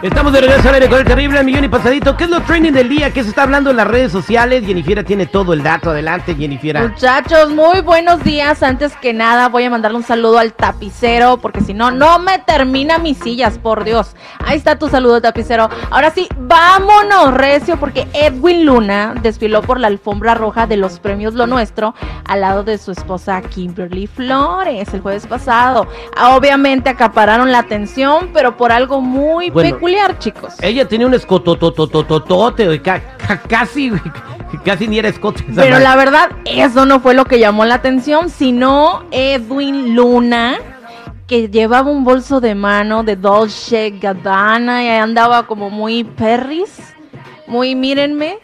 Estamos de regreso al aire con el terrible millón y pasadito. ¿Qué es lo trending del día? ¿Qué se está hablando en las redes sociales? Jennifer tiene todo el dato. Adelante, Jennifer. Muchachos, muy buenos días. Antes que nada, voy a mandarle un saludo al tapicero, porque si no, no me termina mis sillas, por Dios. Ahí está tu saludo, tapicero. Ahora sí, vámonos, recio, porque Edwin Luna desfiló por la alfombra roja de los premios Lo Nuestro al lado de su esposa Kimberly Flores el jueves pasado. Obviamente acapararon la atención, pero por algo muy Bueno, peculiar chicos. Ella tenía un escotototototote, ca- ca- casi, casi ni era escote. Pero la verdad, eso no fue lo que llamó la atención, sino Edwin Luna, que llevaba un bolso de mano de Dolce Gabbana y andaba como muy perris, muy mírenme,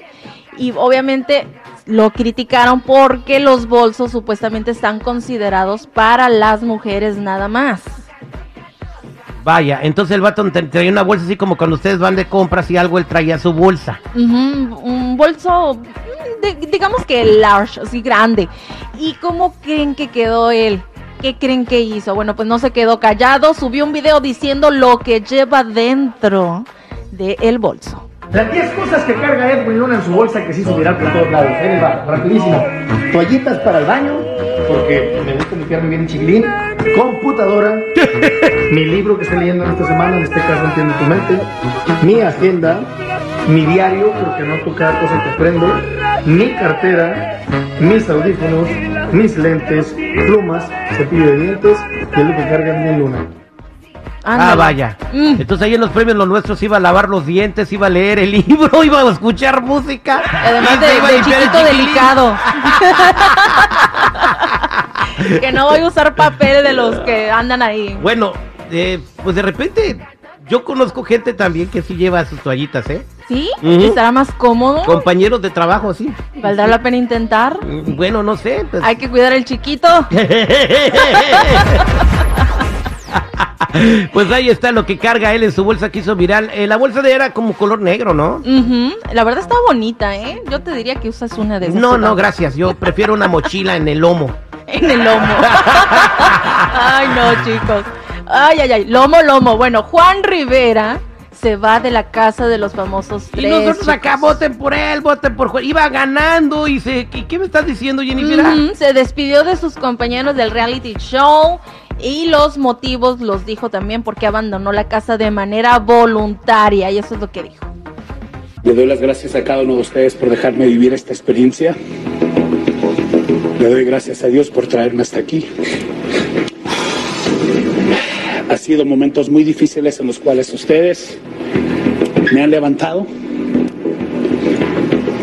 y obviamente lo criticaron porque los bolsos supuestamente están considerados para las mujeres nada más. Vaya, entonces el vato traía una bolsa así como cuando ustedes van de compras y algo, él traía su bolsa. Un bolso, mm, de- digamos que large, así grande. ¿Y cómo creen que quedó él? ¿Qué creen que hizo? Bueno, pues no se quedó callado, subió un video diciendo lo que lleva dentro del bolso. Las 10 cosas que carga Edwin Luna en su bolsa que sí subirá por todos lados. Ahí les va, rapidísimo. Toallitas para el baño, porque me gusta limpiarme bien chiquilín. Computadora. mi libro que estoy leyendo en esta semana, en este caso Entiende tu mente. Mi agenda. Mi diario, porque anoto cada cosa que aprendo. Mi cartera. Mis audífonos. Mis lentes. Plumas. Cepillo de dientes. Y es lo que carga Edwin Luna. Ah, Ándale. vaya. Mm. Entonces ahí en los premios los nuestros iba a lavar los dientes, iba a leer el libro, iba a escuchar música. Además de, iba chiquito delicado. que no voy a usar papel de los que andan ahí. Bueno, eh, pues de repente yo conozco gente también que sí lleva sus toallitas, ¿eh? ¿Sí? ¿Estará más cómodo? Compañeros de trabajo, sí. ¿Valdrá la pena intentar? Mm, Bueno, no sé. pues- Hay que cuidar el chiquito. pues ahí está lo que carga él en su bolsa que hizo viral. Eh, la bolsa de era como color negro, ¿no? La verdad está bonita, ¿eh? Yo te diría que usas una de esas. No, no, gracias. Yo prefiero una mochila en el lomo. En el lomo. ay, no, chicos. Ay, ay, ay. Lomo, lomo. Bueno, Juan Rivera se va de la casa de los famosos Y tres. nosotros acá chicos. voten por él, voten por Juan. Iba ganando y se. ¿Qué, qué me estás diciendo, Jennifer? Se despidió de sus compañeros del reality show y los motivos los dijo también porque abandonó la casa de manera voluntaria y eso es lo que dijo. Le doy las gracias a cada uno de ustedes por dejarme vivir esta experiencia. Le doy gracias a Dios por traerme hasta aquí. Ha sido momentos muy difíciles en los cuales ustedes me han levantado.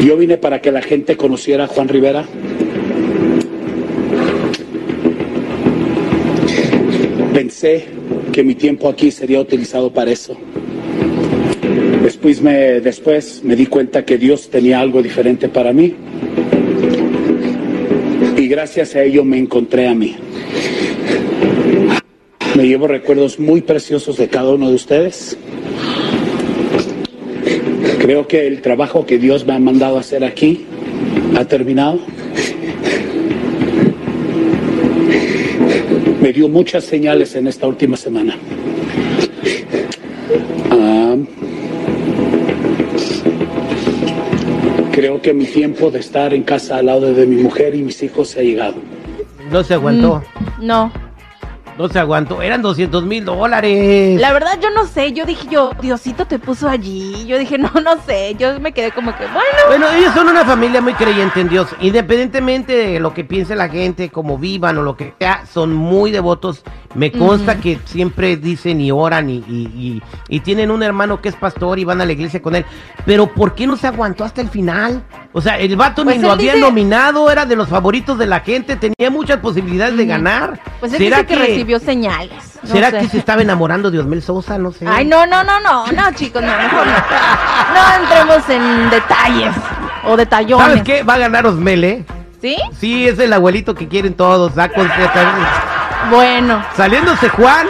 Yo vine para que la gente conociera a Juan Rivera. Pensé que mi tiempo aquí sería utilizado para eso. Después me, después me di cuenta que Dios tenía algo diferente para mí. Gracias a ello me encontré a mí. Me llevo recuerdos muy preciosos de cada uno de ustedes. Creo que el trabajo que Dios me ha mandado a hacer aquí ha terminado. Me dio muchas señales en esta última semana. Ah, creo que mi tiempo de estar en casa al lado de mi mujer y mis hijos se ha llegado. No se aguantó. Mm, no, No se aguantó. Eran 200 mil dólares. la verdad yo no sé, yo dije yo, Diosito te puso allí, yo dije no, no sé, yo me quedé como que, bueno, Bueno, ellos son una familia muy creyente en Dios. Independientemente de lo que piense la gente, como vivan o lo que sea, son muy devotos. Me consta que siempre dicen y oran y, y, y- y tienen un hermano que es pastor y van a la iglesia con él. Pero ¿por qué no se aguantó hasta el final? O sea, el vato Pues ni lo había dice- nominado, era de los favoritos de la gente, tenía muchas posibilidades de ganar. pues él dice que, recibió señales. no ¿Será sé. que se estaba enamorando de Osmel Sousa? No sé. Ay, no, no, no, no, no, chicos, no, mejor no. No entremos en detalles o detallones. ¿Sabes qué? Va a ganar Osmel, ¿eh? ¿Sí? Sí, es el abuelito que quieren todos. Da completamente. Bueno, Saliéndose Juan,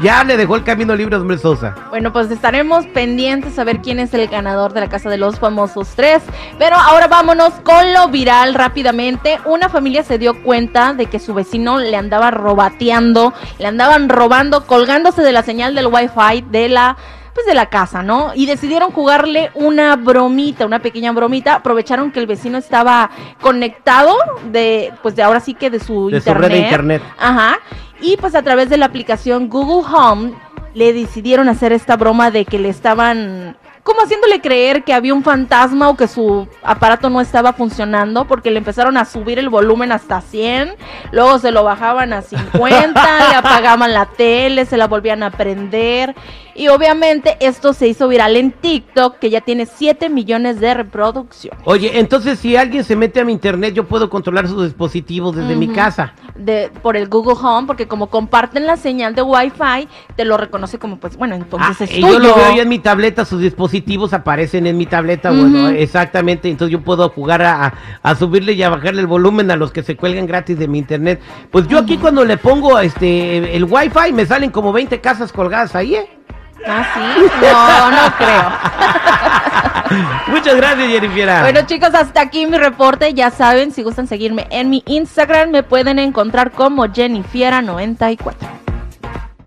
ya le dejó el camino libre a Osmer Sosa. bueno, pues estaremos pendientes a ver quién es el ganador de la Casa de los Famosos 3. Pero ahora vámonos con lo viral rápidamente. Una familia se dio cuenta de que su vecino le andaba robateando, le andaban robando, colgándose de la señal del wifi de la pues de la casa, ¿no? Y decidieron jugarle una bromita, una pequeña bromita. Aprovecharon que el vecino estaba conectado de, pues de ahora sí que de su De su internet. red de internet. Ajá. Y pues a través de la aplicación Google Home le decidieron hacer esta broma de que le estaban como haciéndole creer que había un fantasma o que su aparato no estaba funcionando porque le empezaron a subir el volumen hasta 100, luego se lo bajaban a 50, le apagaban la tele, se la volvían a prender y obviamente esto se hizo viral en TikTok que ya tiene 7 millones de reproducción. Oye, entonces si alguien se mete a mi internet, yo puedo controlar sus dispositivos desde mi casa. de por el Google Home porque como comparten la señal de Wi-Fi te lo reconoce como pues bueno entonces Ah, es y tuyo. yo lo veo ya en mi tableta, sus dispositivos aparecen en mi tableta, bueno, exactamente, entonces yo puedo jugar a, a- a subirle y a bajarle el volumen a los que se cuelgan gratis de mi internet. Pues yo aquí cuando le pongo este el wifi me salen como 20 casas colgadas ahí, ¿eh? Ah, sí. No, no creo. Muchas gracias, Jennifer. Bueno, chicos, hasta aquí mi reporte. Ya saben, si gustan seguirme en mi Instagram, me pueden encontrar como Jennifiera94.